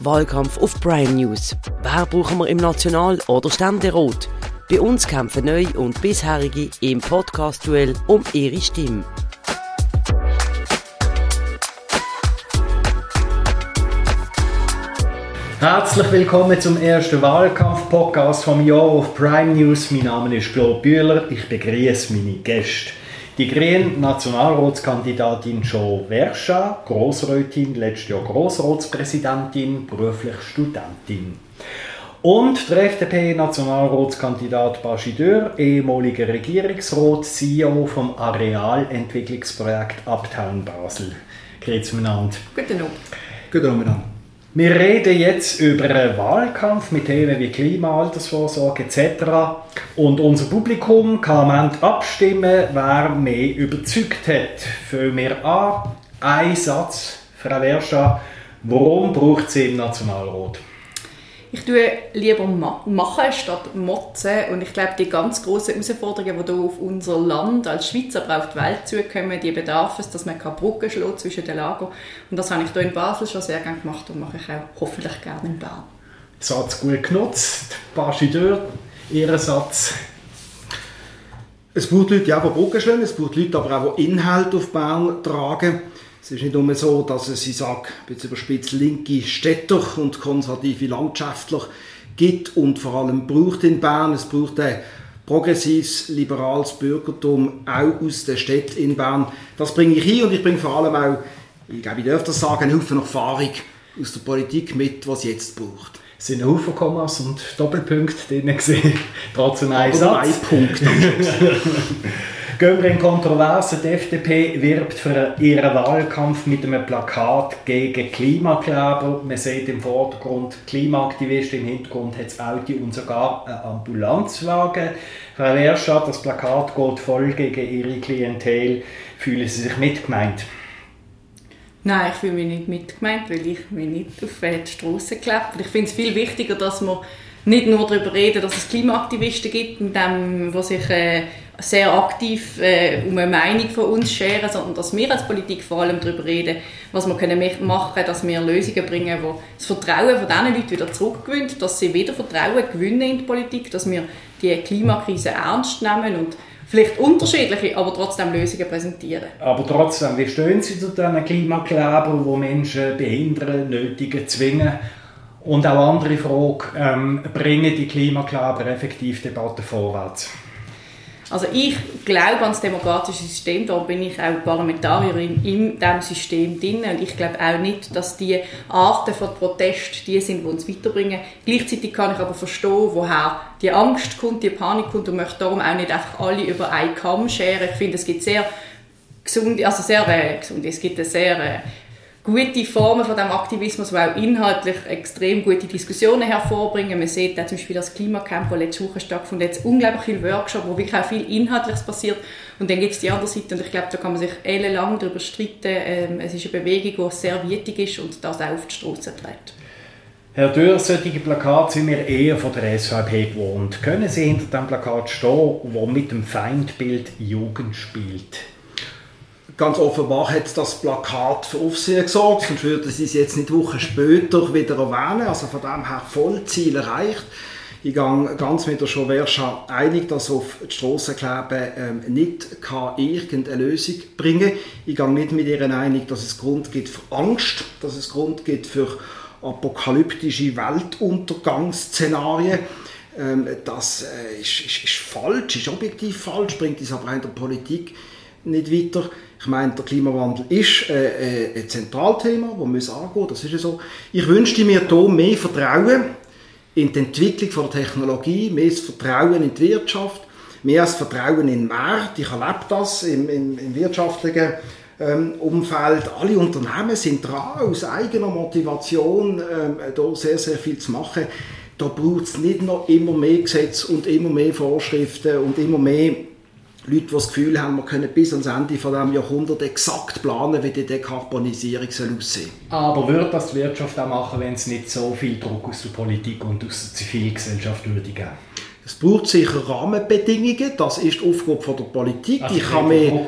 Wahlkampf auf Prime News. Wer brauchen wir im National- oder Ständerat? Bei uns kämpfen Neu- und Bisherige im Podcast-Duell um ihre Stimme. Herzlich willkommen zum ersten Wahlkampf-Podcast vom Jahr auf Prime News. Mein Name ist Claude Bühler. Ich begrüße meine Gäste. Die grüne Nationalratskandidatin Jo Verscha, Grossrätin, letztes Jahr Grossratspräsidentin, beruflich Studentin. Und der FDP-Nationalratskandidat Bashideur, ehemaliger Regierungsrat, CEO vom Arealentwicklungsprojekt Uptown Basel. Grüezi miteinander. Guten Abend. Guten Abend miteinander. Wir reden jetzt über einen Wahlkampf mit Themen wie Klima, Altersvorsorge etc. Und unser Publikum kann am Ende abstimmen, wer mehr überzeugt hat. Fangen wir an. Ein Satz, Frau Verscha. Warum braucht es im Nationalrat? Ich tue lieber machen statt motzen und ich glaube, die ganz grossen Herausforderungen, die hier auf unser Land als Schweiz, aber auch die Welt zukommen, die bedarf es, dass man Brücken schlägt zwischen den Lagern. Und das habe ich hier in Basel schon sehr gerne gemacht und mache ich auch hoffentlich gerne in Bern. Satz gut genutzt. Bastideur, Ihr Satz. Es braucht Leute, die auch Brücken schlagen, es braucht Leute, aber auch, die Inhalte auf Bern tragen. Es ist nicht nur so, dass es, ich sage, jetzt überspitzt, linke Städter und konservative Landschaftler gibt und vor allem braucht in Bern. Es braucht ein progressives, liberales Bürgertum auch aus der Stadt in Bern. Das bringe ich hin und ich bringe vor allem auch, ich glaube, ich darf das sagen, einen Haufen Erfahrung aus der Politik mit, was jetzt braucht. Es sind Haufen Kommas und Doppelpunkte drin gesehen, trotzdem ein Satz. ein Punkt am Schluss. Gehen wir in Kontroverse. Die FDP wirbt für ihren Wahlkampf mit einem Plakat gegen Klimakleber. Man sieht im Vordergrund Klimaaktivisten, im Hintergrund hat es Audi und sogar einen Ambulanzwagen. Frau Werstadt, das Plakat geht voll gegen ihre Klientel. Fühlen Sie sich mitgemeint? Nein, ich fühle mich nicht mitgemeint, weil ich mich nicht auf die Straße geklebt Ich finde es viel wichtiger, dass wir nicht nur darüber reden, dass es Klimaaktivisten gibt, die sich äh, sehr aktiv äh, um eine Meinung von uns scheren, sondern dass wir als Politik vor allem darüber reden, was wir können machen können, dass wir Lösungen bringen, die das Vertrauen von diesen Leuten wieder zurückgewinnt, dass sie wieder Vertrauen gewinnen in die Politik, dass wir die Klimakrise ernst nehmen und vielleicht unterschiedliche, aber trotzdem Lösungen präsentieren. Aber trotzdem, wie stehen Sie zu diesen Klimaklebern, die Menschen behindern, nötigen, zwingen? Und auch andere Frage, ähm, bringen die Klimakleber effektiv Debatten vorwärts? Also ich glaube an das demokratische System, da bin ich auch Parlamentarierin in diesem System drin und ich glaube auch nicht, dass die Arten von Protest die sind, die uns weiterbringen. Gleichzeitig kann ich aber verstehen, woher die Angst kommt, die Panik kommt und möchte darum auch nicht einfach alle über einen Kamm scheren. Ich finde, es gibt sehr gesunde, also sehr äh, gesunde, es gibt eine sehr äh, gute Formen von dem Aktivismus, die auch inhaltlich extrem gute Diskussionen hervorbringen. Man sieht auch zum Beispiel das Klimacamp, das letzte Woche stattgefunden hat, jetzt unglaublich viele Workshops, wo wirklich auch viel Inhaltliches passiert. Und dann gibt es die andere Seite und ich glaube, da kann man sich ellenlang darüber streiten. Ähm, es ist eine Bewegung, die sehr wichtig ist und das auch auf die Straße trägt. Herr Dürr, solche Plakate sind wir eher von der SVP gewohnt. Können Sie hinter dem Plakat stehen, wo mit dem Feindbild Jugend spielt? Ganz offenbar hat das Plakat für Aufsehen gesorgt, sonst würde sie es jetzt nicht Wochen später wieder erwähnen. Also von dem her voll Ziel erreicht. Ich gehe ganz mit der Schoverscha einig, dass auf die Strasse kleben ähm, nicht irgendeine Lösung bringen kann. Ich gehe nicht mit ihr einig, dass es Grund gibt für Angst, dass es Grund gibt für apokalyptische Weltuntergangsszenarien. Ähm, das äh, ist, ist, ist falsch, ist objektiv falsch, bringt uns aber in der Politik nicht weiter. Ich meine, der Klimawandel ist äh, äh, ein Zentralthema, das wir müssen das ist so. Ich wünschte mir hier mehr Vertrauen in die Entwicklung von der Technologie, mehr Vertrauen in die Wirtschaft, mehr als Vertrauen in den Markt. Ich erlebe das im, im, im wirtschaftlichen ähm, Umfeld. Alle Unternehmen sind dran, aus eigener Motivation ähm, da sehr, sehr viel zu machen. Da braucht es nicht noch immer mehr Gesetze und immer mehr Vorschriften und immer mehr Leute, die das Gefühl haben, wir können bis ans Ende von diesem Jahrhundert exakt planen, wie die Dekarbonisierung soll aussehen Aber würde das die Wirtschaft auch machen, wenn es nicht so viel Druck aus der Politik und aus der Zivilgesellschaft würde geben? Es braucht sicher Rahmenbedingungen, das ist die Aufgabe von der Politik. Also ich kann mir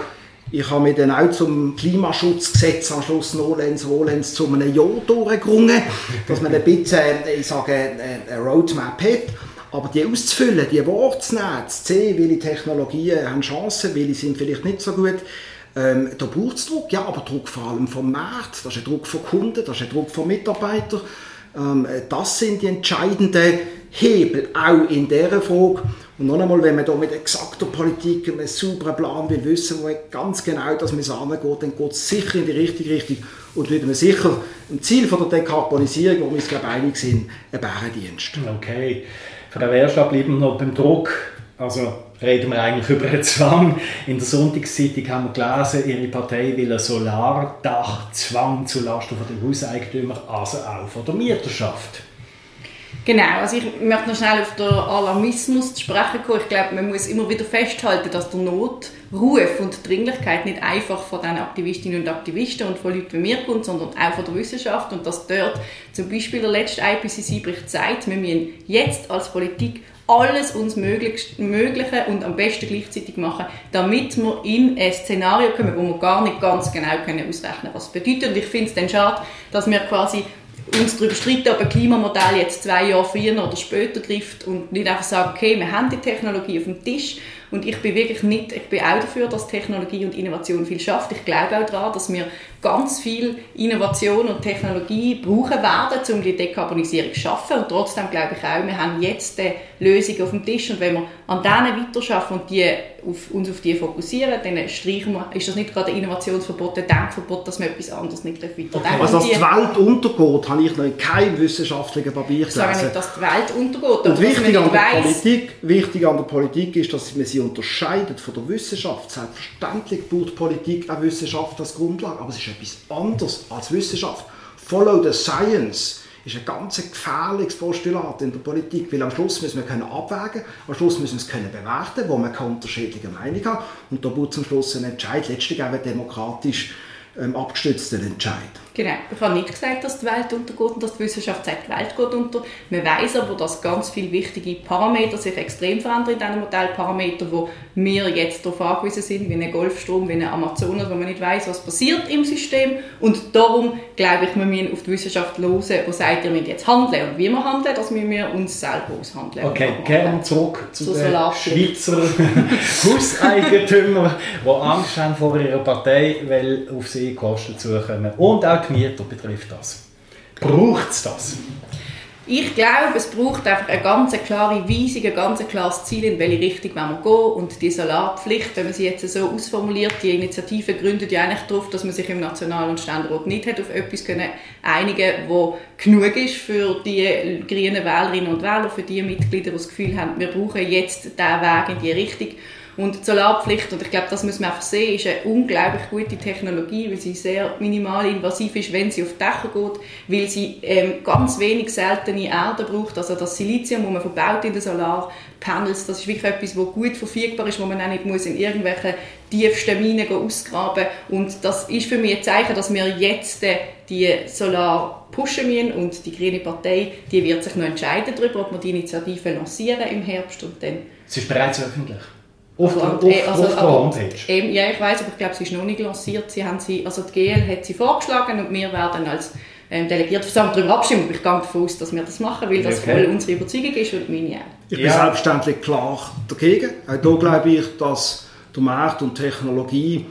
Ich habe mich dann auch zum Klimaschutzgesetz am Schluss nolens volens zu einem Ja durchgerungen, dass man ein bisschen, äh, ich sage, äh, eine Roadmap hat. Aber die auszufüllen, die Worte zu sehen, welche Technologien haben Chancen, welche sind vielleicht nicht so gut, ähm, da braucht es Druck. Ja, aber Druck vor allem vom Markt, das ist ein Druck von Kunden, das ist ein Druck von Mitarbeitern. Ähm, das sind die entscheidenden Hebel, auch in dieser Frage. Und noch einmal, wenn man da mit exakter Politik einen sauberen Plan will wissen, wo ganz genau das mit angeht, dann geht es sicher in die richtige Richtung und wird man sicher ein Ziel von der Dekarbonisierung, wo wir uns glaube einig sind, ein Bärendienst. Okay. Frau Werschab, bleiben wir noch beim Druck. Also reden wir eigentlich über einen Zwang. In der Sonntagszeitung haben wir gelesen, Ihre Partei will einen Solardachzwang zulasten der Hauseigentümer, also auch von der Mieterschaft. Genau, also ich möchte noch schnell auf den Alarmismus zu sprechen kommen. Ich glaube, man muss immer wieder festhalten, dass der Notruf und die Dringlichkeit nicht einfach von den Aktivistinnen und Aktivisten und von Leuten wie mir kommt, sondern auch von der Wissenschaft und dass dort zum Beispiel der letzte IPCC-Bericht sagt, wir müssen jetzt als Politik alles uns Mögliche und am besten gleichzeitig machen, damit wir in ein Szenario kommen, wo wir gar nicht ganz genau ausrechnen können, was das bedeutet. Und ich finde es dann schade, dass wir quasi uns darüber streiten, ob ein Klimamodell jetzt zwei Jahre früher oder später trifft und nicht einfach sagen, okay, wir haben die Technologie auf dem Tisch und ich bin wirklich nicht, ich bin auch dafür, dass Technologie und Innovation viel schafft. Ich glaube auch daran, dass wir ganz viel Innovation und Technologie brauchen werden, um die Dekarbonisierung zu schaffen. Und trotzdem glaube ich auch, wir haben jetzt die Lösung auf dem Tisch und wenn wir an denen weiterarbeiten und die auf, uns auf die fokussieren, dann streichen wir, ist das nicht gerade ein Innovationsverbot, ein Denkverbot, dass wir etwas anderes nicht weiterdenken okay. Also dass die, die Welt untergeht, habe ich noch in keinem wissenschaftlichen Papier gelesen. Ich sage nicht, dass die Welt untergeht, und wichtig an, der Politik, wichtig an der Politik ist, dass man sie unterscheidet von der Wissenschaft. Selbstverständlich braucht Politik auch Wissenschaft als Grundlage, aber es ist etwas anderes als Wissenschaft. Follow the science ist ein ganz gefährliches Postulat in der Politik, weil am Schluss müssen wir können abwägen, am Schluss müssen wir es können bewerten, wo man keine unterschiedliche Meinung hat und da wird zum Schluss ein Entscheid letztlich auch demokratisch ähm, abgestützten Entscheid. Genau. Ich habe nicht gesagt, dass die Welt untergeht und dass die Wissenschaft sagt, die Welt geht unter. Man weiß aber, dass ganz viele wichtige Parameter sich extrem verändern in diesen Modellparametern, wo wir jetzt darauf angewiesen sind, wie ein Golfstrom, wie ein Amazonas, wo man nicht weiß, was passiert im System. Und darum glaube ich, wir müssen auf die Wissenschaft hören, die sagt, wir müssen jetzt handeln. Und wie wir handeln, das müssen wir uns selber aushandeln. Okay, gerne zurück zu so den Schweizer Hauseigentümern, die Angst haben vor ihrer Partei, weil auf sie Kosten zukommen. Und auch die Mieter betrifft das. Braucht es das? Ich glaube, es braucht einfach eine ganz klare Weisung, ein ganz klares Ziel, in welche Richtung wir gehen Und die Solarpflicht, wenn man sie jetzt so ausformuliert, die Initiative gründet ja eigentlich darauf, dass man sich im National- und Ständerat nicht hat auf etwas können einigen wo genug ist für die grünen Wählerinnen und Wähler, für die Mitglieder, die das Gefühl haben, wir brauchen jetzt diesen Weg in die Richtung. Und die Solarpflicht, und ich glaube, das muss man einfach sehen, ist eine unglaublich gute Technologie, weil sie sehr minimal invasiv ist, wenn sie auf die Dächer geht, weil sie ähm, ganz wenig seltene Erde braucht. Also das Silizium, das man verbaut in den Solarpanels, das ist wirklich etwas, das gut verfügbar ist, wo man auch nicht muss in irgendwelchen tiefsten Minen ausgraben Und das ist für mich ein Zeichen, dass wir jetzt äh, die Solar pushen müssen und die Grüne Partei, die wird sich noch entscheiden darüber, ob wir die Initiative lancieren im Herbst und dann... Sie ist bereits öffentlich? Auf, der, auf, äh, also, auf der Homepage? Eben, ja, ich weiß, aber ich glaube, sie ist noch nicht lanciert. Sie haben sie, also die GL hat sie vorgeschlagen und wir werden als ähm, Delegiertenversammlung darüber abstimmen. ich gehe davon aus, dass wir das machen, weil das okay. voll unsere Überzeugung ist und meine auch. Ich bin ja. selbstverständlich klar dagegen. Auch hier glaube ich, dass der Markt und Technologie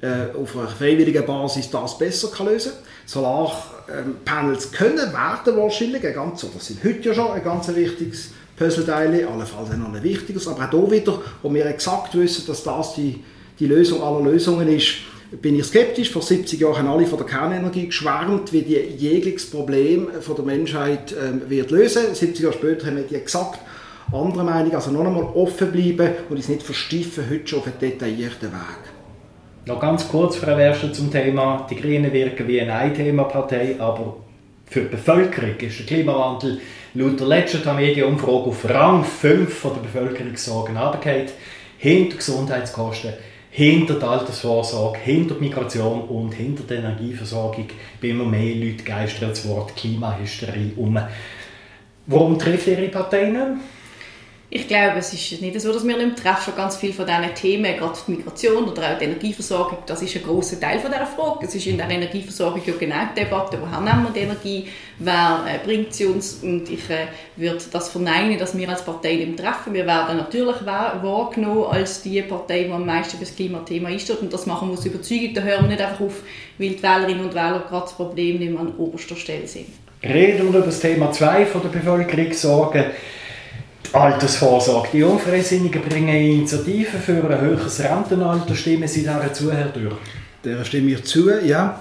äh, auf einer freiwilligen Basis das besser kann lösen kann. Solarpanels können, werden wahrscheinlich, ein ganz, oder sind heute ja schon ein ganz wichtiges Puzzleteile, allenfalls noch ein wichtiges, aber auch hier wieder, wo wir exakt wissen, dass das die, die Lösung aller Lösungen ist, bin ich skeptisch. Vor 70 Jahren haben alle von der Kernenergie geschwärmt, wie die jegliches Problem von der Menschheit äh, wird lösen. 70 Jahre später haben wir die exakt andere Meinung. Also noch einmal offen bleiben und uns nicht versteifen, heute schon auf einen detaillierten Weg. Noch ganz kurz, Frau Werster, zum Thema. Die Grünen wirken wie eine Ein-Thema-Partei, aber für die Bevölkerung ist der Klimawandel laut der letzten Tamedia-Umfrage auf Rang 5 von der Bevölkerungssorgen runtergefallen. Hinter Gesundheitskosten, hinter der Altersvorsorge, hinter der Migration und hinter der Energieversorgung bei immer mehr Leute geistert das Wort Klimahysterie um. Warum trifft Ihre Partei nicht? Ich glaube, es ist nicht so, dass wir nicht treffen. Ganz viele von diesen Themen, gerade die Migration oder auch die Energieversorgung, das ist ein großer Teil von dieser Frage. Es ist in der Energieversorgung ja genau die Debatte, woher nehmen wir die Energie, wer äh, bringt sie uns und ich äh, würde das verneinen, dass wir als Partei nicht treffen. Wir werden natürlich wahrgenommen als die Partei, die am meisten für das Klimathema einsteht und das machen wir aus Überzeugung. Da hören wir nicht einfach auf, weil die Wählerinnen und Wähler gerade das Problem nicht mehr an oberster Stelle sind. Reden wir über das Thema 2 von der Bevölkerungssorge. Altersvorsorge. Die Unfreisinnigen bringen Initiativen für ein höheres Rentenalter. Stimmen Sie dieser zu, Herr Dürr? Der stimme ich zu, ja.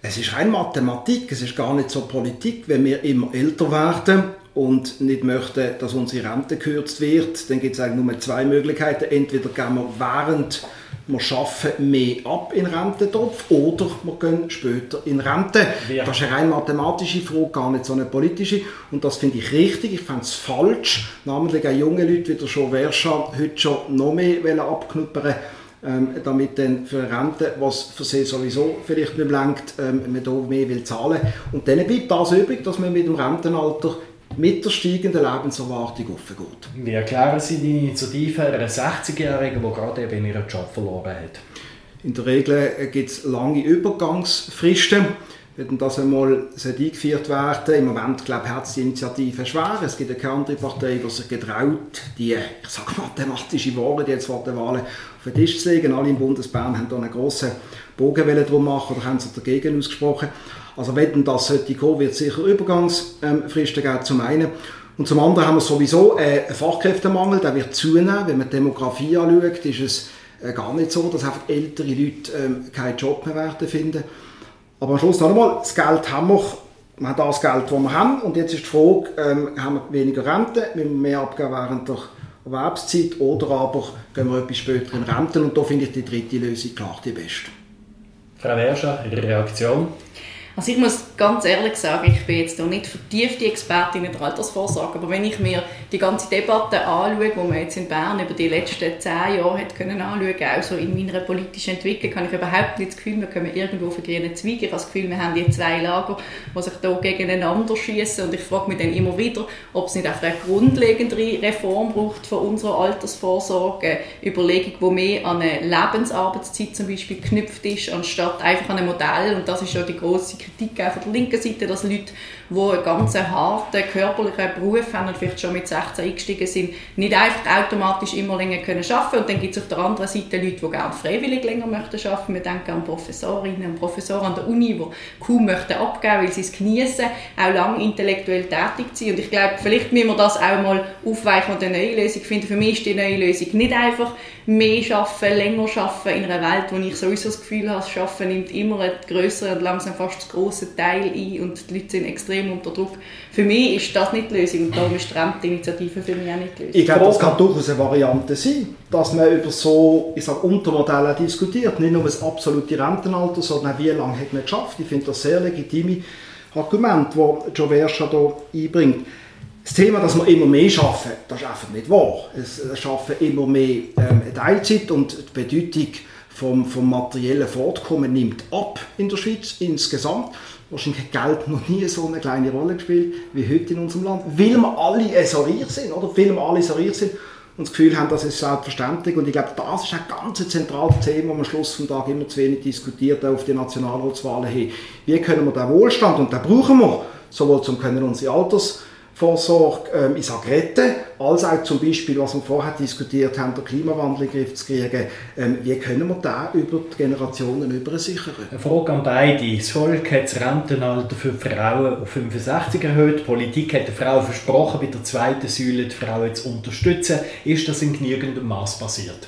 Es ist rein Mathematik, es ist gar nicht so Politik. Wenn wir immer älter werden und nicht möchten, dass unsere Rente gekürzt wird, dann gibt es eigentlich nur zwei Möglichkeiten. Entweder gehen wir während wir schaffen mehr ab in Rententopf oder wir gehen später in Rente. Ja. Das ist eine rein mathematische Frage, gar nicht so eine politische. Und das finde ich richtig. Ich fände es falsch, namentlich auch junge Leute wie der Joe Verscha heute schon noch mehr abknuppern ähm, damit dann für Rente, was für sie sowieso vielleicht nicht lenkt, ähm, man da mehr will zahlen. Und dann bleibt das übrig, dass man mit dem Rentenalter mit der steigenden Lebenserwartung aufgeht. Wie erklären Sie die Initiative einer 60-Jährigen, die gerade eben ihren Job verloren hat? In der Regel gibt es lange Übergangsfristen. Wenn das einmal eingeführt werden im Moment glaube ich, hat es die Initiative schwer. Es gibt eine andere Partei, die sich getraut, die ich sage, mathematische Ware, die jetzt vor den Wahlen auf den Tisch zu legen. Alle im Bundesbahn haben da einen grossen Bogen drum machen oder haben sich dagegen ausgesprochen. Also wenn das sollte kommen, wird es sicher Übergangsfristen geben, zum einen. Und zum anderen haben wir sowieso äh, einen Fachkräftemangel, der wird zunehmen. Wenn man die Demografie anschaut, ist es äh, gar nicht so, dass einfach ältere Leute ähm, keinen Job mehr werden finden. Aber am Schluss noch einmal, das Geld haben wir, wir haben das Geld, das wir haben. Und jetzt ist die Frage, ähm, haben wir weniger Rente, müssen wir mehr abgeben während der Erwerbszeit oder aber gehen wir etwas später in Rente. Und da finde ich die dritte Lösung klar die beste. Frau Werscher, Ihre Reaktion? Also ich muss ganz ehrlich sagen, ich bin jetzt noch nicht vertiefte Expertin in der Altersvorsorge, aber wenn ich mir die ganze Debatte anschaue, die man jetzt in Bern über die letzten zehn Jahre hat können anschauen, auch so in meiner politischen Entwicklung, habe ich überhaupt nicht das Gefühl, wir kommen irgendwo auf einen grünen. Ich habe das Gefühl, wir haben hier zwei Lager, die sich hier gegeneinander schießen. Und ich frage mich dann immer wieder, ob es nicht einfach eine grundlegendere Reform braucht von unserer Altersvorsorge, Überlegung, die mehr an eine Lebensarbeitszeit zum Beispiel geknüpft ist, anstatt einfach an ein Modell. Und das ist ja die große Kritik auch linken Seite, dass Leute, die einen ganz harten körperlichen Beruf haben und vielleicht schon mit 16 eingestiegen sind, nicht einfach automatisch immer länger können arbeiten Und dann gibt es auf der anderen Seite Leute, die gerne freiwillig länger möchten arbeiten. Wir denken an Professorinnen und Professoren an der Uni, die kaum möchten abgeben, weil sie es genießen, auch lange intellektuell tätig zu sein. Und ich glaube, vielleicht müssen wir das auch mal aufweichen und eine neue Lösung finden. Für mich ist die neue Lösung nicht einfach mehr arbeiten, länger arbeiten in einer Welt, wo ich sowieso das Gefühl habe, Arbeiten nimmt immer einen größeren und langsam fast grossen Teil ein und die Leute sind extrem unter Druck. Für mich ist das nicht die Lösung und darum ist die Renteninitiative für mich auch nicht die Lösung. Ich glaube, das kann durchaus eine Variante sein, dass man über so ich sage, Untermodelle diskutiert, nicht nur das absolute Rentenalter, sondern auch wie lange hat man geschafft. Ich finde das sehr legitime Argument, das Joe Verscha hier einbringt. Das Thema, dass wir immer mehr schaffen, das ist einfach nicht wahr. Es schaffen immer mehr ähm, Teilzeit und die Bedeutung vom, vom materiellen Fortkommen nimmt ab in der Schweiz insgesamt. Wahrscheinlich hat Geld noch nie so eine kleine Rolle gespielt wie heute in unserem Land, weil wir alle so reich sind, oder? Weil wir alle so reich sind und das Gefühl haben, das ist selbstverständlich. Und ich glaube, das ist ein ganz zentrales Thema, das am Schluss des Tages immer zu wenig diskutiert, auch auf die Nationalratswahlen hin. Wie können wir den Wohlstand, und den brauchen wir, sowohl zum können unsere Alters Vorsorge, ähm, ich sage retten, als auch zum Beispiel, was wir vorher diskutiert haben, den Klimawandel in den Griff zu kriegen. Ähm, wie können wir da über die Generationen über sichern? Eine Frage an beide. Das Volk hat das Rentenalter für Frauen auf 65 erhöht. Die Politik hat den Frauen versprochen, bei der zweiten Säule die Frauen zu unterstützen. Ist das in genügendem Maß passiert?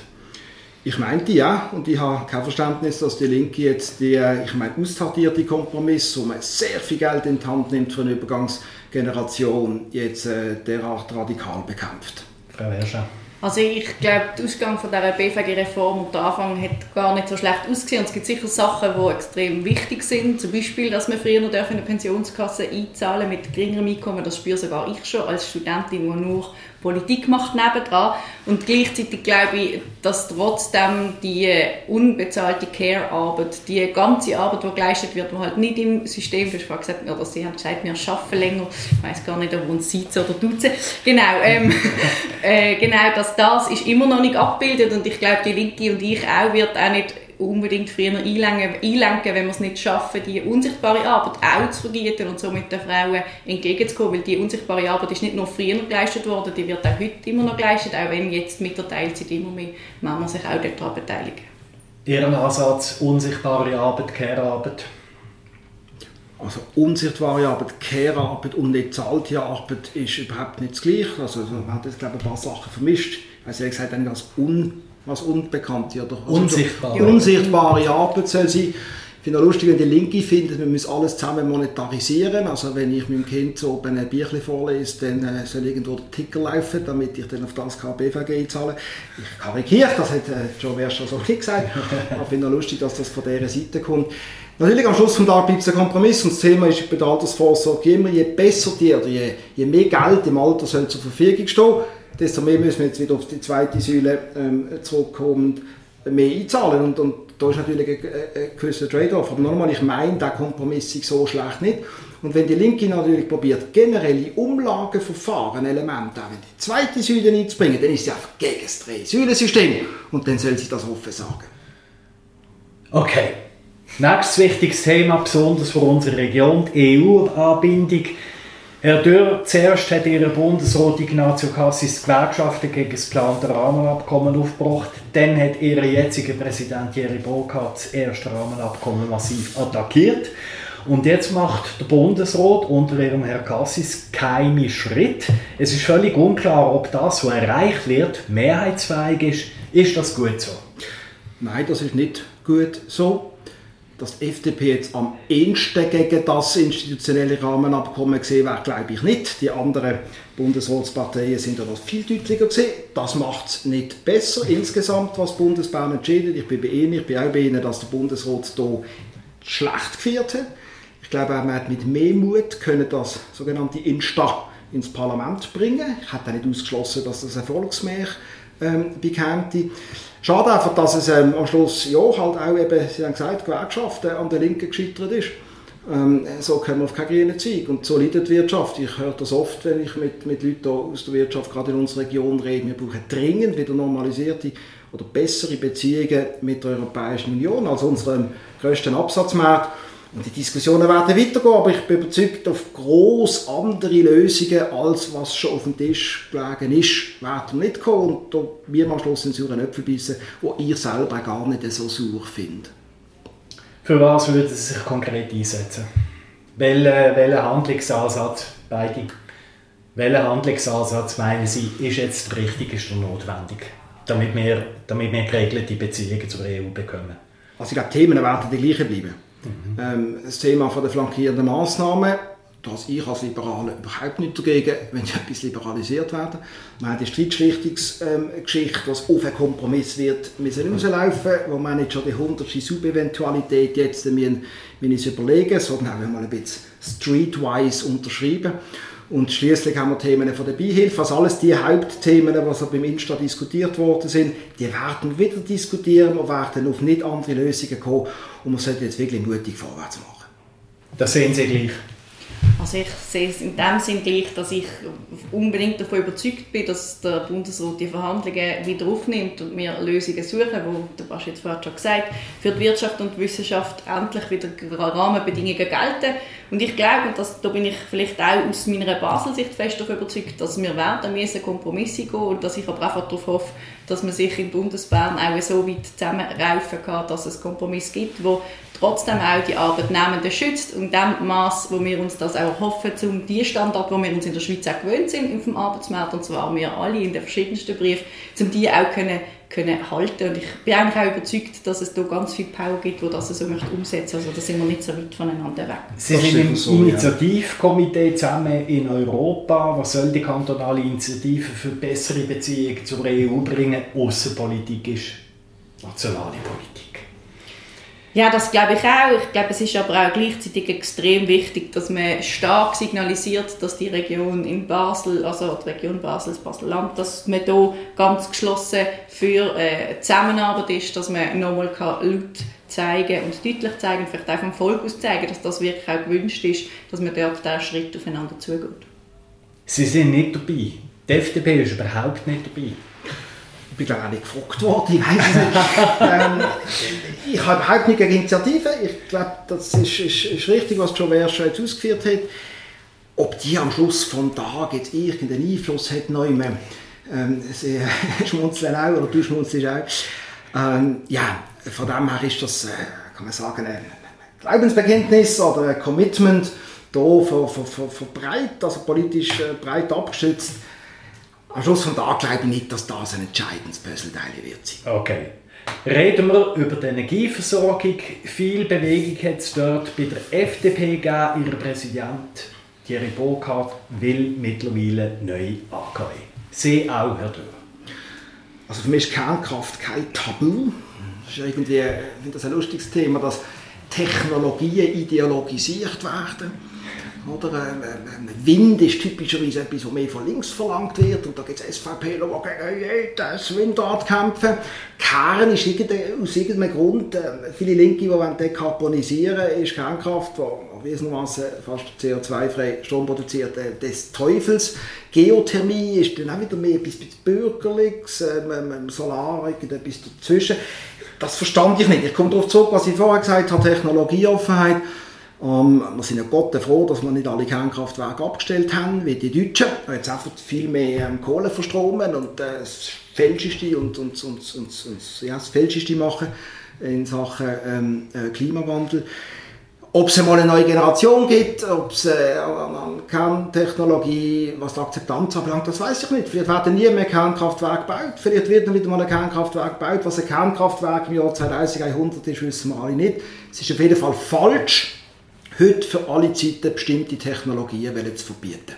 Ich meinte ja, und ich habe kein Verständnis, dass die Linke jetzt die, ich meine, austartierte Kompromiss, wo man sehr viel Geld in die Hand nimmt für eine Übergangsgeneration, jetzt äh, derart radikal bekämpft. Frau Herscher. Also ich glaube, der Ausgang von dieser BVG-Reform und der Anfang hat gar nicht so schlecht ausgesehen. Und es gibt sicher Sachen, die extrem wichtig sind. Zum Beispiel, dass man früher noch in eine Pensionskasse einzahlen mit geringerem Einkommen. Das spüre sogar ich schon als Studentin, die nur Politik macht nebendran. Und gleichzeitig glaube ich, dass trotzdem die unbezahlte Care-Arbeit, die ganze Arbeit, die geleistet wird, die halt nicht im System, du hast gesagt, oder sie haben gesagt, wir arbeiten länger, ich weiß gar nicht, ob uns sitzen oder duzen, genau, ähm, äh, genau, dass das ist immer noch nicht abgebildet. Und ich glaube, die Linke und ich auch wird auch nicht unbedingt früher einlenken, einlenken wenn wir es nicht schaffen, die unsichtbare Arbeit auch zu verdienen und somit den Frauen entgegenzukommen, weil die unsichtbare Arbeit ist nicht nur früher geleistet worden, die wird auch heute immer noch geleistet, auch wenn jetzt mit der Teilzeit immer mehr Männer sich auch daran beteiligen. Ihren Ansatz, unsichtbare Arbeit, Care-Arbeit? Also unsichtbare Arbeit, Care-Arbeit und nicht zahlte Arbeit ist überhaupt nicht das Gleiche. Also man hat jetzt, glaube ich, ein paar Sachen vermischt. Also ehrlich gesagt, als un was Unbekannte oder also unsichtbare. unsichtbare Arbeit soll sein. Ich finde es lustig, wenn die Linke findet, wir müssen alles zusammen monetarisieren. Also wenn ich meinem Kind so ein Bierchen vorlese, dann äh, soll irgendwo der Ticker laufen, damit ich dann auf das KBVG einzahle. Ich karikiere, das hat äh, Joe Werscher so nicht gesagt. Aber ich finde es lustig, dass das von dieser Seite kommt. Natürlich am Schluss des Tages bleibt es ein Kompromiss und das Thema ist bei der Altersvorsorge immer, je besser die oder je, je mehr Geld im Alter soll zur Verfügung stehen, desto mehr müssen wir jetzt wieder auf die zweite Säule ähm, zurückkommen, mehr einzahlen. Und, und da ist natürlich ein, ein gewisser Trade-off. Aber nochmal, ich meine, der Kompromiss ist so schlecht nicht. Und wenn die Linke natürlich probiert, generelle Umlageverfahren, Elemente auch in die zweite Säule einzubringen, dann ist sie einfach gegen das Drei-Säulen-System. Und dann soll sie das offen sagen. Okay. Nächstes wichtiges Thema, besonders für unsere Region, die EU-Anbindung. Herr Dürr, zuerst hat Ihr Bundesrat Ignazio Cassis die Gewerkschaften gegen das geplante Rahmenabkommen aufgebracht. Dann hat Ihr jetziger Präsident Jerry Burkhardt das erste Rahmenabkommen massiv attackiert. Und jetzt macht der Bundesrat unter ihrem Herr Cassis keine Schritt. Es ist völlig unklar, ob das, was erreicht wird, mehrheitsfähig ist. Ist das gut so? Nein, das ist nicht gut so dass die FDP jetzt am ehesten gegen das institutionelle Rahmenabkommen gesehen wäre, glaube ich nicht. Die anderen Bundesratsparteien sind da viel deutlicher gesehen. Das macht es nicht besser insgesamt, was Bundesbahn entschieden. Ich bin bei Ihnen, ich bin auch bei Ihnen, dass der Bundesrat hier schlecht geführt hat. Ich glaube, man hat mit mehr Mut können das sogenannte Insta ins Parlament bringen. Ich hätte nicht ausgeschlossen, dass das Volksmärchen ähm, bekäme. Schade einfach, dass es ähm, am Schluss ja halt auch eben, Sie haben gesagt, Gewerkschaften an der Linken gescheitert ist. Ähm, so können wir auf keine grünen Zweig. Und so leidet die Wirtschaft. Ich höre das oft, wenn ich mit, mit Leuten aus der Wirtschaft, gerade in unserer Region, rede. Wir brauchen dringend wieder normalisierte oder bessere Beziehungen mit der Europäischen Union als unserem grössten Absatzmarkt. Und die Diskussionen werden weitergehen, aber ich bin überzeugt, auf gross andere Lösungen, als was schon auf dem Tisch gelegen ist, werden wir nicht kommen. Und da wir am Schluss in sauren Äpfel beißen, wo ihr selber gar nicht so sauer findet. Für was würden Sie sich konkret einsetzen? Welcher welche Handlungsansatz, beide, welcher Handlungsansatz meinen Sie, ist jetzt der richtige und notwendig, damit wir, damit wir geregelte Beziehungen zur EU bekommen? Also ich glaube, die Themen werden die gleichen bleiben. Mhm. Ähm, das Thema von der flankierenden Massnahmen, da habe ich als Liberaler überhaupt nicht dagegen, wenn etwas liberalisiert werden. Wir haben die Streitschlichtungsgeschichte, ähm, was auf einen Kompromiss wird müssen rauslaufen, wo man nicht schon die hundertste Subeventualität jetzt müssen, müssen uns überlegen, sondern auch mal ein bisschen streetwise unterschreiben. Und schließlich haben wir Themen von der Beihilfe, also alles die Hauptthemen, die beim Insta diskutiert worden sind, die werden wieder diskutieren, wir werden auf nicht andere Lösungen kommen und wir sollten jetzt wirklich mutig vorwärts machen. Das sehen Sie gleich. Also ich sehe es in dem Sinn gleich, dass ich unbedingt davon überzeugt bin, dass der Bundesrat die Verhandlungen wieder aufnimmt und wir Lösungen suchen, wo der Basch jetzt vorhin schon gesagt für die Wirtschaft und die Wissenschaft endlich wieder Rahmenbedingungen gelten. Und ich glaube, und da bin ich vielleicht auch aus meiner Basel-Sicht fest davon überzeugt, dass wir werden müssen Kompromisse gehen und dass ich aber einfach darauf hoffe, dass man sich in Bundesbern auch so weit zusammenraufen kann, dass es Kompromiss gibt, wo trotzdem auch die Arbeitnehmenden schützt und dem Maß, wo wir uns das auch hoffen, um die Standard, wo wir uns in der Schweiz auch gewöhnt sind auf dem Arbeitsmarkt, und zwar wir alle in den verschiedensten Briefen, um die auch können, können halten. Und ich bin eigentlich auch überzeugt, dass es da ganz viel Power gibt, wo das so möchte umsetzen. Also da sind wir nicht so weit voneinander weg. Sie sind im so, Initiativkomitee zusammen in Europa. Was soll die kantonale Initiative für bessere Beziehungen zur EU bringen? Außenpolitik ist nationale Politik. Ja, das glaube ich auch. Ich glaube, es ist aber auch gleichzeitig extrem wichtig, dass man stark signalisiert, dass die Region in Basel, also die Region Basel, das Basel-Land, dass man da ganz geschlossen für äh, Zusammenarbeit ist, dass man nochmal laut zeigen und deutlich zeigen, vielleicht auch vom Volk aus zeigen, dass das wirklich auch gewünscht ist, dass man dort diesen Schritt aufeinander zugeht. Sie sind nicht dabei. Die FDP ist überhaupt nicht dabei. Ich bin glaube auch nicht gefragt worden, ich weiß es nicht. ähm, ich habe überhaupt nicht gegen Initiativen. Ich glaube, das ist, ist, ist richtig, was Joe Versch jetzt ausgeführt hat. Ob die am Schluss vom Tag jetzt irgendeinen Einfluss hat, neu ähm, sie schmunzeln auch, oder du schmunzelst auch. Ähm, ja, von dem her ist das, äh, kann man sagen, ein Glaubensbekenntnis oder ein Commitment für breit, also politisch äh, breit abgestützt. Am Schluss von Tag glaube ich nicht, dass das ein entscheidendes Puzzleteil wird sein. Okay. Reden wir über die Energieversorgung. Viel Bewegung hat es dort bei der FDP gegeben. Ihr Präsident Thierry Burkhardt will mittlerweile neu AKW. Sie auch, Herr Dürr? Also für mich ist Kernkraft kein Tabu. Das ist irgendwie, ich finde das ein lustiges Thema, dass Technologien ideologisiert werden oder, ähm, ähm, Wind ist typischerweise etwas, was mehr von links verlangt wird. Und da gibt es SVPler, die gegen jedes Windrad kämpfen. Kern ist aus irgendeinem Grund, äh, viele Linke, die wollen dekarbonisieren ist Kernkraft, die wiesendermaßen fast CO2-frei Strom produziert, äh, des Teufels. Geothermie ist dann auch wieder mehr etwas Bürgerliches, ähm, ähm, Solar, etwas dazwischen. Das verstand ich nicht. Ich komme darauf zurück, was ich vorher gesagt habe, Technologieoffenheit. Ähm, wir sind ja Gott froh, dass wir nicht alle Kernkraftwerke abgestellt haben, wie die Deutschen, die jetzt einfach viel mehr ähm, Kohle verstromen und äh, das Fälscheste und, und, und, und, und ja, das Fälscheste machen in Sachen ähm, äh, Klimawandel. Ob es mal eine neue Generation gibt, ob es äh, an Kerntechnologie, was die Akzeptanz anbelangt, das weiß ich nicht. Vielleicht werden nie mehr Kernkraftwerke gebaut, vielleicht wird dann wieder mal ein Kernkraftwerk gebaut. Was ein Kernkraftwerk im Jahr 2100 ist, wissen wir alle nicht. Es ist auf jeden Fall falsch, heute für alle Zeiten bestimmte Technologien zu verbieten.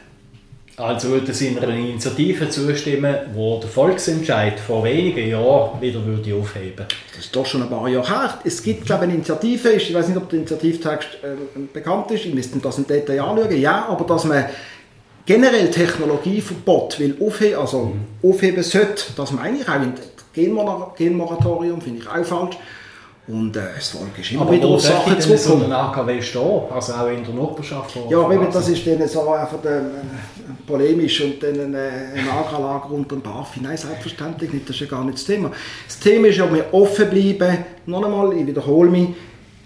Also würde Sie einer Initiative zustimmen, die der Volksentscheid vor wenigen Jahren wieder würde aufheben Das ist doch schon ein paar Jahre her. Es gibt, glaube ich, eine Initiative, ich weiß nicht, ob der Initiativtext äh, bekannt ist, ich müsste das im Detail anschauen, ja, aber dass man generell Technologieverbot will aufheben, also mhm. aufheben sollte, das meine ich auch. Genmoratorium finde ich auch falsch. Und äh, Volk ist immer Aber wieder Sachen zurückkommen. so ein AKW stehen, also auch in der Nachbarschaft? Ja, eben, das ist dann so einfach äh, polemisch und dann äh, ein Agrarlager unter dem BAFI. Nein, selbstverständlich nicht, das ist ja gar nicht das Thema. Das Thema ist ja, wir offen bleiben, noch einmal, ich wiederhole mich,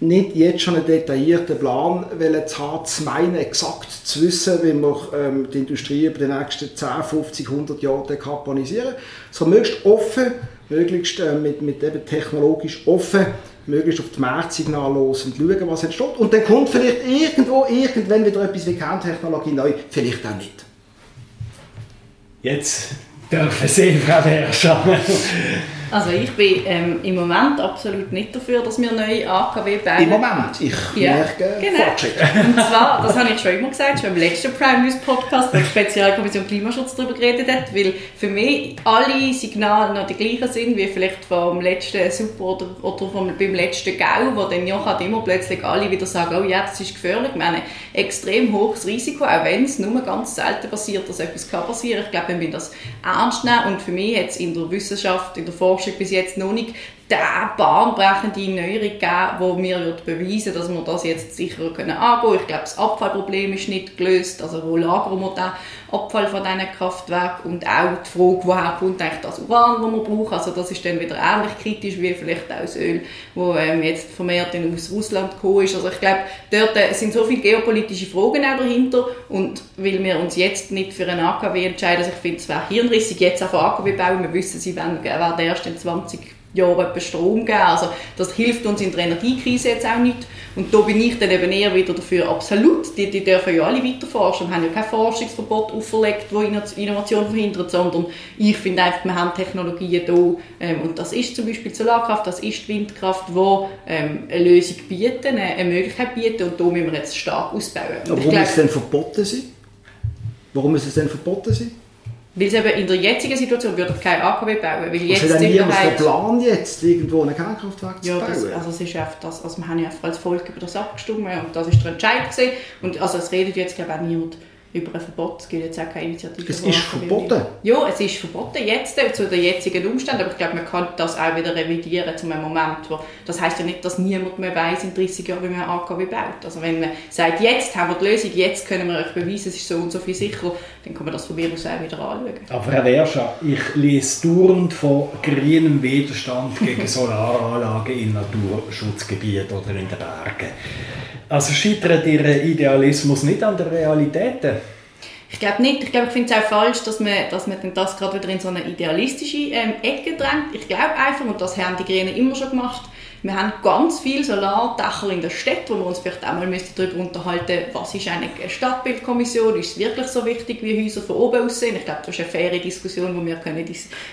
nicht jetzt schon einen detaillierten Plan zu haben, zu meinen, exakt zu wissen, wie wir ähm, die Industrie über die nächsten 10, 50, 100 Jahre dekarbonisieren, sondern möglichst offen, möglichst äh, mit, mit eben technologisch offen, möglichst auf die Marktsignale los und schauen, was entsteht. Und dann kommt vielleicht irgendwo, irgendwann wieder etwas wie Kerntechnologie neu, vielleicht auch nicht. Jetzt dürfen Sie, Frau Verscher. Also ich bin ähm, im Moment absolut nicht dafür, dass wir neue AKW bauen. Im Moment? Ich ja, merke genau. Fortschritt. Und zwar, das habe ich schon immer gesagt, schon im letzten Prime News Podcast, wo die Spezialkommission Klimaschutz darüber geredet hat, weil für mich alle Signale noch die gleichen sind, wie vielleicht vom letzten Super oder, oder vom, beim letzten GAU, wo dann ja immer plötzlich alle wieder sagen, oh ja, das ist gefährlich. Wir haben ein extrem hohes Risiko, auch wenn es nur ganz selten passiert, dass etwas kann passieren. Ich glaube, wenn wir das ernst nehmen und für mich hat es in der Wissenschaft, in der Forschung Forschung bis jetzt noch nicht die bahnbrechende Neuerung gegeben, wo mir beweisen dass wir das jetzt sicher können angehen Ich glaube, das Abfallproblem ist nicht gelöst. Also wo lagern wir den Abfall von diesen Kraftwerken? Und auch die Frage, woher kommt eigentlich das Uran, das wir brauchen? Also das ist dann wieder ähnlich kritisch wie vielleicht auch das Öl, das ähm, jetzt vermehrt aus Russland gekommen ist. Also ich glaube, dort äh, sind so viele geopolitische Fragen auch dahinter und weil wir uns jetzt nicht für einen AKW entscheiden, also ich finde, es wäre hirnrissig, jetzt auf AKW bauen. Wir wissen, sie werden, werden erst in 20 Jahren etwas Strom geben. Also das hilft uns in der Energiekrise jetzt auch nicht. Und da bin ich dann eben eher wieder dafür absolut. Die, die dürfen ja alle weiter forschen. Wir haben ja kein Forschungsverbot auferlegt, das Innovation verhindert, sondern ich finde einfach, wir haben Technologien da ähm, und das ist zum Beispiel Solarkraft, das ist die Windkraft, die ähm, eine Lösung bieten, eine, eine Möglichkeit bieten und da müssen wir jetzt stark ausbauen. Aber warum ist es denn verboten sein? Warum ist es denn verboten sein? Weil es eben in der jetzigen Situation würde kein AKW bauen, weil jetzt also die niemand den Plan jetzt, irgendwo ein Kernkraftwerk ja, zu bauen? Das, also es ist einfach das, also wir haben ja als Volk über das abgestimmt und das ist der Entscheid gewesen. Und also es redet jetzt glaube ich auch niemand über ein Verbot. Es gibt jetzt auch keine Initiative. Es ist verboten? Ja, es ist verboten jetzt, zu den jetzigen Umständen. Aber ich glaube, man kann das auch wieder revidieren zu einem Moment, wo... Das heisst ja nicht, dass niemand mehr weiß in 30 Jahren, wie man ein AKW baut. Also wenn man sagt, jetzt haben wir die Lösung, jetzt können wir euch beweisen, es ist so und so viel sicher, dann kann man das von mir aus auch wieder anschauen. Aber Herr Werscha, ich lese dauernd von grünem Widerstand gegen Solaranlagen in Naturschutzgebieten oder in den Bergen. Also scheitert Ihr Idealismus nicht an der Realität? Ich glaube nicht. Ich glaube, ich finde es auch falsch, dass man, dass man das gerade wieder in so eine idealistische ähm, Ecke drängt. Ich glaube einfach, und das haben die Grünen immer schon gemacht, wir haben ganz viele Solardächer in der Stadt, wo wir uns vielleicht auch mal darüber unterhalten was ist eine Stadtbildkommission, ist es wirklich so wichtig, wie Häuser von oben aussehen? Ich glaube, das ist eine faire Diskussion, die wir können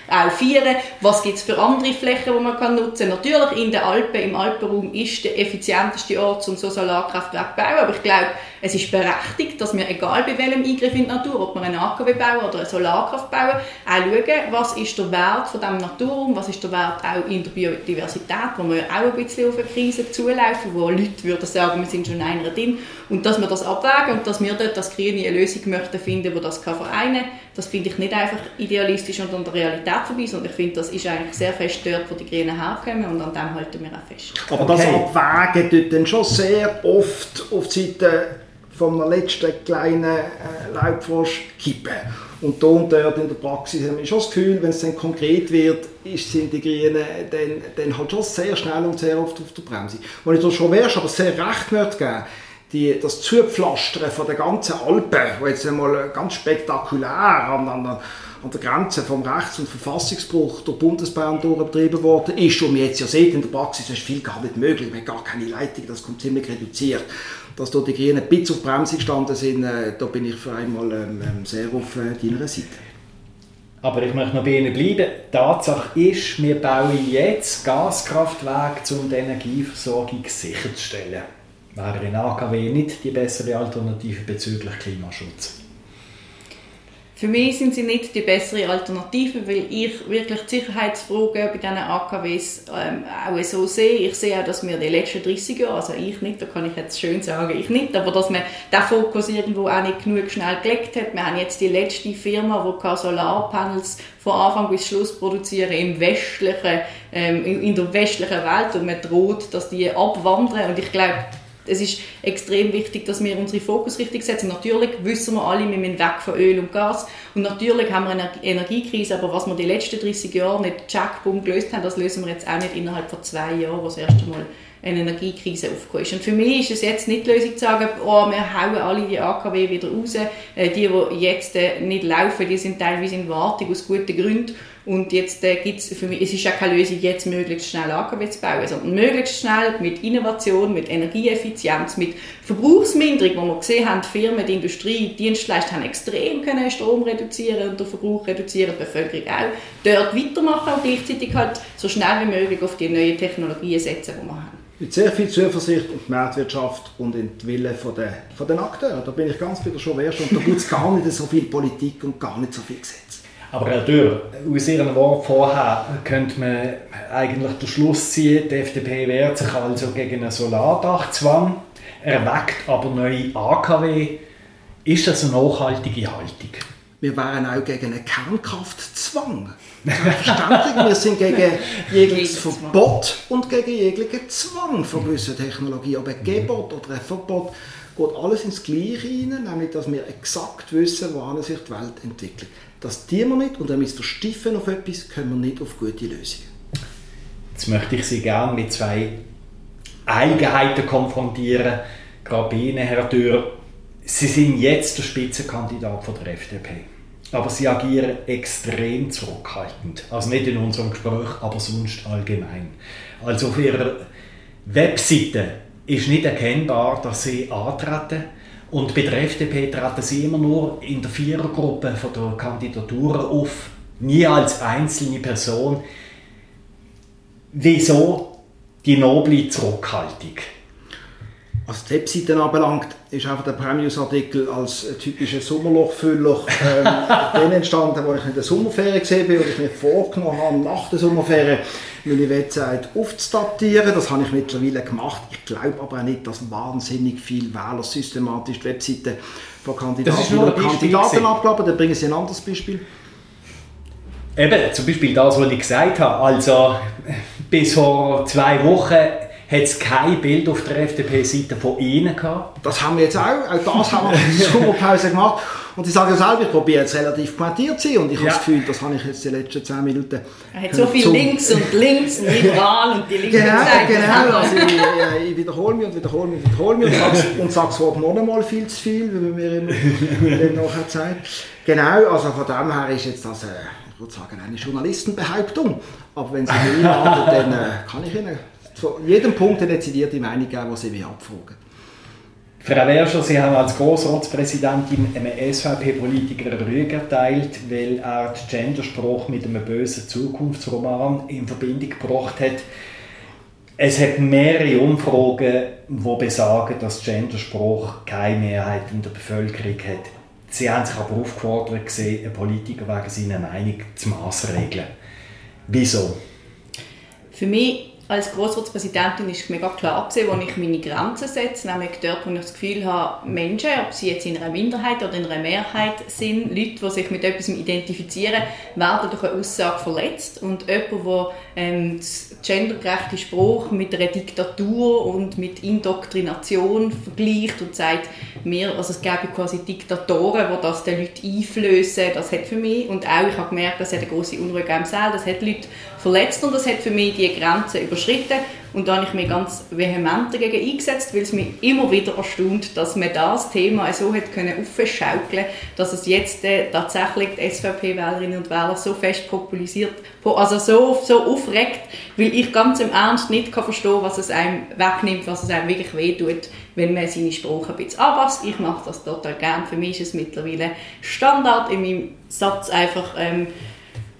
auch führen Was gibt es für andere Flächen, die man nutzen kann? Natürlich, in den Alpen, im Alpenraum ist der effizienteste Ort, um so Solarkraftwerke zu bauen, aber ich glaube, es ist berechtigt, dass wir, egal bei welchem Eingriff in die Natur, ob wir einen AKW bauen oder eine Solarkraft bauen, auch schauen, was ist der Wert von diesem Naturraum, was ist der Wert auch in der Biodiversität, wo wir auch ein bisschen auf eine Krise zulaufen, wo Leute würden sagen, wir sind schon in einer drin. Und dass wir das abwägen und dass wir dort als Grüne eine Lösung möchten finden, die das kann vereinen kann, das finde ich nicht einfach idealistisch und an der Realität vorbei, sondern ich finde, das ist eigentlich sehr fest dort, wo die Grünen herkommen und an dem halten wir auch fest. Aber das Abwägen tut dann schon sehr oft auf die Seite von der letzten kleinen äh, Laubfrosch kippen. Und da und dort in der Praxis haben wir schon das Gefühl, wenn es dann konkret wird, ist die Grünen dann, dann halt schon sehr schnell und sehr oft auf der Bremse. Wenn ich da schon wärst, aber sehr recht möchte geben, die, das Zupflastern von der ganzen Alpen, wo jetzt einmal ganz spektakulär an, an, an der Grenze vom Rechts- und Verfassungsbruch der Bundesbahn durchbetrieben worden ist, und man jetzt ja sieht, in der Praxis ist viel gar nicht möglich, man hat gar keine Leitung, das kommt ziemlich reduziert dass dort die Grünen ein bisschen auf Bremse gestanden sind, äh, da bin ich für einmal ähm, ähm, sehr auf äh, deiner Seite. Aber ich möchte noch bei Ihnen bleiben. Tatsache ist, wir bauen jetzt Gaskraftwerke, um die Energieversorgung sicherzustellen. Wäre ein AKW nicht die bessere Alternative bezüglich Klimaschutz? Für mich sind sie nicht die bessere Alternative, weil ich wirklich die Sicherheitsfragen bei diesen AKWs ähm, auch so sehe. Ich sehe auch, dass wir die letzten 30 Jahre, also ich nicht, da kann ich jetzt schön sagen, ich nicht, aber dass man den Fokus irgendwo auch nicht genug schnell gelegt hat. Wir haben jetzt die letzte Firma, die Solarpanels von Anfang bis Schluss produzieren im westlichen, ähm, in der westlichen Welt und man droht, dass die abwandern und ich glaube, es ist extrem wichtig, dass wir unseren Fokus richtig setzen. Natürlich wissen wir alle, wir müssen weg von Öl und Gas. Und natürlich haben wir eine Energiekrise, aber was wir die letzten 30 Jahre nicht Jackboom gelöst haben, das lösen wir jetzt auch nicht innerhalb von zwei Jahren, wo das erste Mal eine Energiekrise aufgekommen ist. Und für mich ist es jetzt nicht die Lösung zu sagen, oh, wir hauen alle die AKW wieder raus. Äh, die, die jetzt äh, nicht laufen, die sind teilweise in Wartung aus guten Gründen. Und jetzt äh, gibt's für mich, es ist ja keine Lösung, jetzt möglichst schnell AKW zu bauen, sondern möglichst schnell mit Innovation, mit Energieeffizienz, mit Verbrauchsminderung, wo wir gesehen haben, die Firmen, die Industrie, die Dienstleister haben extrem können Strom reduzieren und den Verbrauch reduzieren, die Bevölkerung auch, dort weitermachen und gleichzeitig halt so schnell wie möglich auf die neuen Technologien setzen, die wir haben. Mit sehr viel Zuversicht die Marktwirtschaft und in die Wille von den, von den Akteuren. Da bin ich ganz wieder schon wärst und da gibt es gar nicht so viel Politik und gar nicht so viel Gesetz. Aber Herr Dürr, aus Ihrem Wort vorher könnte man eigentlich den Schluss ziehen, die FDP wehrt sich also gegen einen Solardachzwang, erweckt aber neue AKW. Ist das eine nachhaltige Haltung? Wir wären auch gegen einen Kernkraftzwang. Selbstverständlich, wir sind gegen jegliches Verbot und gegen jeglichen Zwang von gewissen Technologien. Aber ein Gebot oder ein Verbot geht alles ins Gleiche hinein, nämlich dass wir exakt wissen, wohin sich die Welt entwickelt. Das tun wir nicht und es verstiffen auf etwas, kommen wir nicht auf gute Lösungen. Jetzt möchte ich Sie gerne mit zwei Eigenheiten konfrontieren. Gerade Ihnen, Herr Dürr. Sie sind jetzt der Spitzenkandidat von der FDP. Aber Sie agieren extrem zurückhaltend. Also nicht in unserem Gespräch, aber sonst allgemein. Also auf Ihrer Webseite ist nicht erkennbar, dass Sie antreten und bei der FDP treten sie immer nur in der Vierergruppe von der Kandidatur auf, nie als einzelne Person. Wieso die noble Zurückhaltung? Was die Webseiten anbelangt, ist einfach der Prime News Artikel als typischer Sommerlochfüller ähm, dann entstanden, wo ich in der Sommerferien gesehen bin und ich mir vorgenommen habe, nach der Sommerferien meine Website aufzudatieren. Das habe ich mittlerweile gemacht. Ich glaube aber auch nicht, dass wahnsinnig viele Wähler systematisch die Webseiten von Kandidaten und Kandidaten abgeladen. Dann bringen Sie ein anderes Beispiel. Eben, zum Beispiel das, was ich gesagt habe. Also bis vor zwei Wochen hat es kein Bild auf der FDP-Seite von Ihnen gehabt. Das haben wir jetzt auch. Auch das haben wir in der Sommerpause gemacht. Und ich sage ja selber, ich probiere jetzt relativ pointiert zu sein und ich ja. habe das Gefühl, das habe ich jetzt die letzten 10 Minuten... Er hat so viel links und links und liberal und die linke genau, Seite. Genau, also ich, ich, wiederhole mich und wiederhole mich und wiederhole mich und sage es noch einmal viel zu viel, wie man mir immer dann nachher sagt. Genau, also von dem her ist jetzt das, äh, ich würde sagen, eine Journalistenbehauptung. Aber wenn Sie mich einladen, dann äh, kann ich Ihnen zu jedem Punkt eine dezidierte Meinung geben, die Sie mich abfragen. Frau Werscher, Sie haben als Grossratspräsidentin einem SVP-Politiker Rüge erteilt, weil er den Genderspruch mit einem bösen Zukunftsroman in Verbindung gebracht hat. Es hat mehrere Umfragen, die besagen, dass Genderspruch keine Mehrheit in der Bevölkerung hat. Sie haben sich aber aufgefordert gesehen, einen Politiker wegen seiner Meinung zu maßregeln. Wieso? Für mich als Grossratspräsidentin ist mega klar gewesen, wo ich meine Grenzen setze, nämlich dort, wo ich das Gefühl habe, Menschen, ob sie jetzt in einer Minderheit oder in einer Mehrheit sind, Leute, die sich mit etwas identifizieren, werden durch eine Aussage verletzt. Und jemand, der ähm, gendergerechte Spruch mit einer Diktatur und mit Indoktrination vergleicht und sagt, mir, also es gäbe quasi Diktatoren, die das den Leuten einflößen, das hat für mich, und auch ich habe gemerkt, das hat eine große Unruhe im Saal, das hat Leute verletzt und das hat für mich die Grenzen überschritten und da habe ich mich ganz vehement dagegen eingesetzt, weil es mich immer wieder erstaunt, dass man das Thema so hat können aufschaukeln, dass es jetzt äh, tatsächlich die SVP-Wählerinnen und Wähler so fest populisiert, also so, so aufregt, weil ich ganz im Ernst nicht kann verstehen, was es einem wegnimmt, was es einem wirklich wehtut, wenn man seine Sprache ein bisschen anpasst. Ich mache das total gern. Für mich ist es mittlerweile Standard in meinem Satz einfach ähm,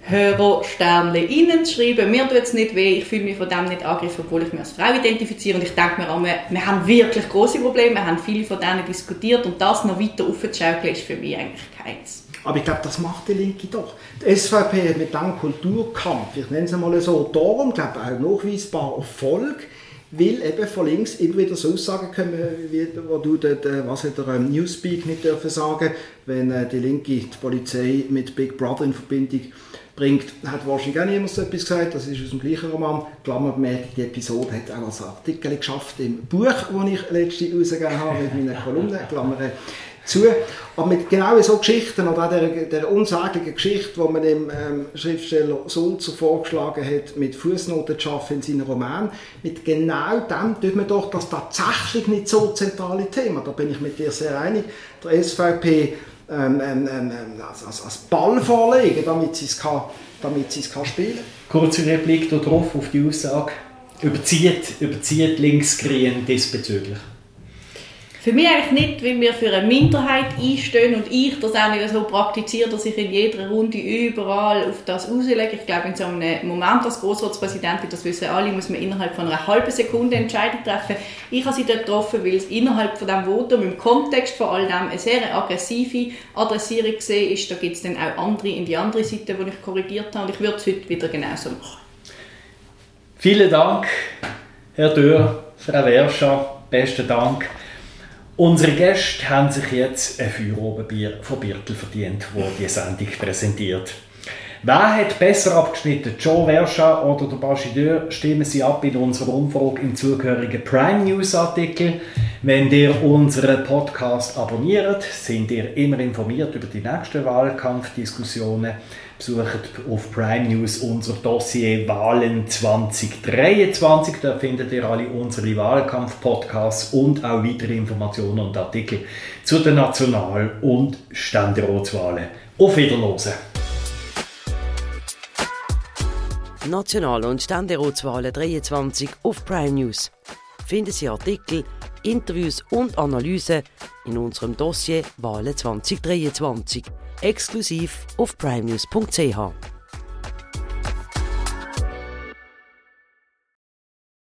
Hörersternchen reinzuschreiben. Mir tut es nicht weh, ich fühle mich von dem nicht angegriffen, obwohl ich mich als Frau identifiziere. Und ich denke mir auch, wir, wir haben wirklich große Probleme, wir haben viele von denen diskutiert und das noch weiter aufzuschaukeln, ist für mich eigentlich keins. Aber ich glaube, das macht die Linke doch. Die SVP hat mit diesem Kulturkampf, ich nenne es mal so, darum, glaube ich, auch nachweisbar Erfolg, weil eben von links immer wieder so Aussagen kommen, wie wo du dort, was hat der ähm, Newspeak nicht dürfen sagen, wenn äh, die Linke die Polizei mit Big Brother in Verbindung bringt, hat wahrscheinlich auch niemand so etwas gesagt, das ist aus dem gleichen Roman. Klammerbemerkung, die Episode hat auch als Artikel geschafft im Buch, das ich letztens rausgegeben habe mit meiner Kolumne, Klammer zu. Aber mit genau so Geschichten oder auch der, der unsaglichen Geschichte, die man dem ähm, Schriftsteller Sulzer vorgeschlagen hat, mit Fußnoten zu schaffen in seinen Roman, mit genau dem tut man doch das tatsächlich nicht so zentrale Thema. Da bin ich mit dir sehr einig. Der SVP ähm, ähm, ähm, als, als, als, Ball vorlegen, damit sie es kann, damit sie es kann spielen. Kurze Replik darauf auf die Aussage. Überzieht, überzieht Linksgrün diesbezüglich? Für mich eigentlich nicht, weil wir für eine Minderheit einstehen und ich das auch nicht so praktiziere, dass ich in jeder Runde überall auf das auslege. Ich glaube, in so einem Moment als Grossratspräsidentin, das wissen alle, muss man innerhalb von einer halben Sekunde Entscheidung treffen. Ich habe sie dort getroffen, weil es innerhalb von diesem Votum, im Kontext von all dem, eine sehr aggressive Adressierung gesehen ist. Da gibt es dann auch andere in die andere Seite, die ich korrigiert habe und ich würde es heute wieder genauso machen. Vielen Dank, Herr Dürr, Frau Werscher, besten Dank. Unsere Gäste haben sich jetzt ein Feuerobenbier von Birtel verdient, wo die Sendung präsentiert. Wer hat besser abgeschnitten, Joe Verscha oder der Bachideur? Stimmen Sie ab in unserer Umfrage im zugehörigen Prime News Artikel. Wenn ihr unseren Podcast abonniert, sind ihr immer informiert über die nächsten Wahlkampfdiskussionen. Besucht auf Prime News unser Dossier Wahlen 2023. Da findet ihr alle unsere Wahlkampf-Podcasts und auch weitere Informationen und Artikel zu den National- und Ständeratswahlen. Auf Wiederhören! National- und Ständeratswahlen 23 auf Prime News. Finden Sie Artikel, Interviews und Analysen in unserem Dossier Wahlen 2023 exklusiv auf primenews.ch.